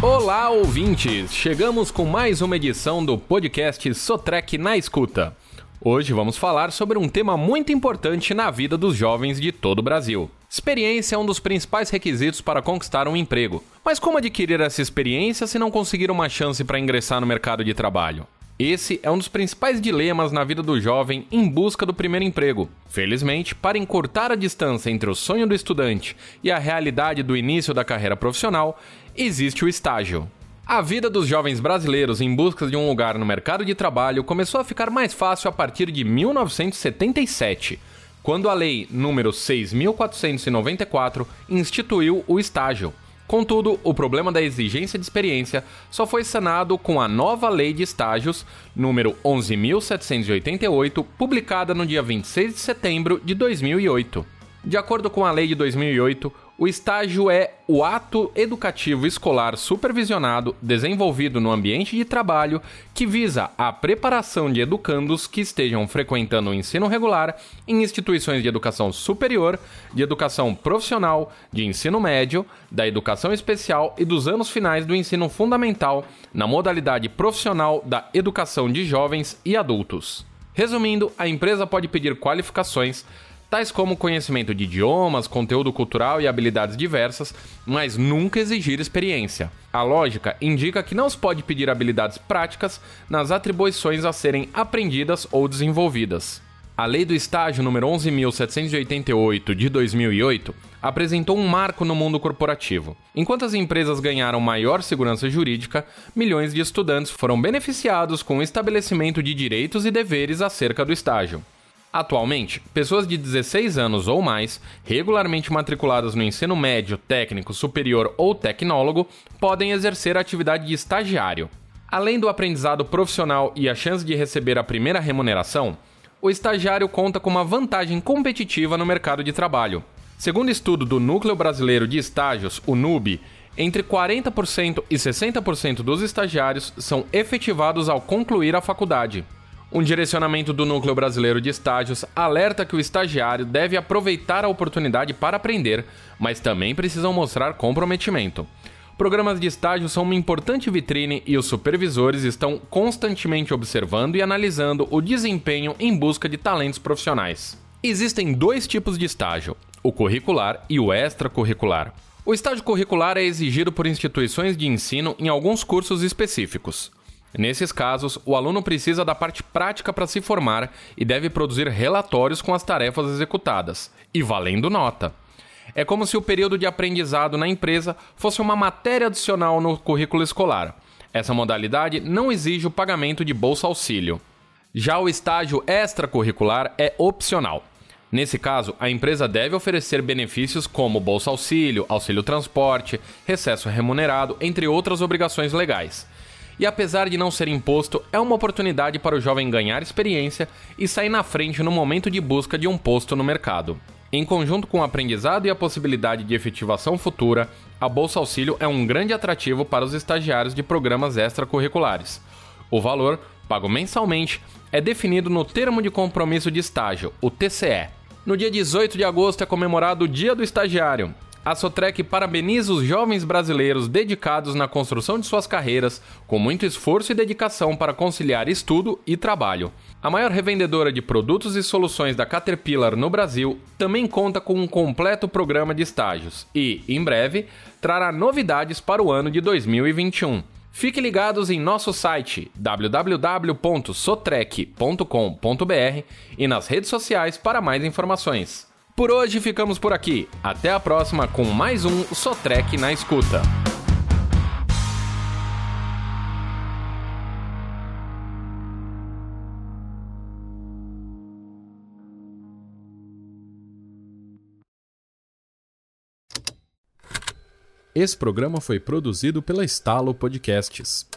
Olá, ouvintes! Chegamos com mais uma edição do podcast Sotrec na Escuta. Hoje vamos falar sobre um tema muito importante na vida dos jovens de todo o Brasil. Experiência é um dos principais requisitos para conquistar um emprego. Mas como adquirir essa experiência se não conseguir uma chance para ingressar no mercado de trabalho? Esse é um dos principais dilemas na vida do jovem em busca do primeiro emprego. Felizmente, para encurtar a distância entre o sonho do estudante e a realidade do início da carreira profissional, existe o estágio. A vida dos jovens brasileiros em busca de um lugar no mercado de trabalho começou a ficar mais fácil a partir de 1977, quando a Lei número 6494 instituiu o estágio Contudo, o problema da exigência de experiência só foi sanado com a nova Lei de Estágios, número 11.788, publicada no dia 26 de setembro de 2008. De acordo com a lei de 2008, o estágio é o ato educativo escolar supervisionado desenvolvido no ambiente de trabalho que visa a preparação de educandos que estejam frequentando o ensino regular em instituições de educação superior, de educação profissional, de ensino médio, da educação especial e dos anos finais do ensino fundamental na modalidade profissional da educação de jovens e adultos. Resumindo, a empresa pode pedir qualificações tais como conhecimento de idiomas, conteúdo cultural e habilidades diversas, mas nunca exigir experiência. A lógica indica que não se pode pedir habilidades práticas nas atribuições a serem aprendidas ou desenvolvidas. A Lei do Estágio número 11.788 de 2008 apresentou um marco no mundo corporativo. Enquanto as empresas ganharam maior segurança jurídica, milhões de estudantes foram beneficiados com o estabelecimento de direitos e deveres acerca do estágio. Atualmente, pessoas de 16 anos ou mais, regularmente matriculadas no ensino médio, técnico, superior ou tecnólogo, podem exercer a atividade de estagiário. Além do aprendizado profissional e a chance de receber a primeira remuneração, o estagiário conta com uma vantagem competitiva no mercado de trabalho. Segundo estudo do Núcleo Brasileiro de Estágios, o NUB, entre 40% e 60% dos estagiários são efetivados ao concluir a faculdade. Um direcionamento do Núcleo Brasileiro de Estágios alerta que o estagiário deve aproveitar a oportunidade para aprender, mas também precisam mostrar comprometimento. Programas de estágio são uma importante vitrine e os supervisores estão constantemente observando e analisando o desempenho em busca de talentos profissionais. Existem dois tipos de estágio: o curricular e o extracurricular. O estágio curricular é exigido por instituições de ensino em alguns cursos específicos. Nesses casos, o aluno precisa da parte prática para se formar e deve produzir relatórios com as tarefas executadas, e valendo nota. É como se o período de aprendizado na empresa fosse uma matéria adicional no currículo escolar. Essa modalidade não exige o pagamento de bolsa auxílio. Já o estágio extracurricular é opcional. Nesse caso, a empresa deve oferecer benefícios como bolsa auxílio, auxílio transporte, recesso remunerado, entre outras obrigações legais e apesar de não ser imposto, é uma oportunidade para o jovem ganhar experiência e sair na frente no momento de busca de um posto no mercado. Em conjunto com o aprendizado e a possibilidade de efetivação futura, a Bolsa Auxílio é um grande atrativo para os estagiários de programas extracurriculares. O valor, pago mensalmente, é definido no Termo de Compromisso de Estágio, o TCE. No dia 18 de agosto é comemorado o Dia do Estagiário, a Sotrec parabeniza os jovens brasileiros dedicados na construção de suas carreiras, com muito esforço e dedicação para conciliar estudo e trabalho. A maior revendedora de produtos e soluções da Caterpillar no Brasil também conta com um completo programa de estágios e, em breve, trará novidades para o ano de 2021. Fiquem ligados em nosso site www.sotrec.com.br e nas redes sociais para mais informações. Por hoje ficamos por aqui. Até a próxima com mais um Sotrec na escuta. Esse programa foi produzido pela Estalo Podcasts.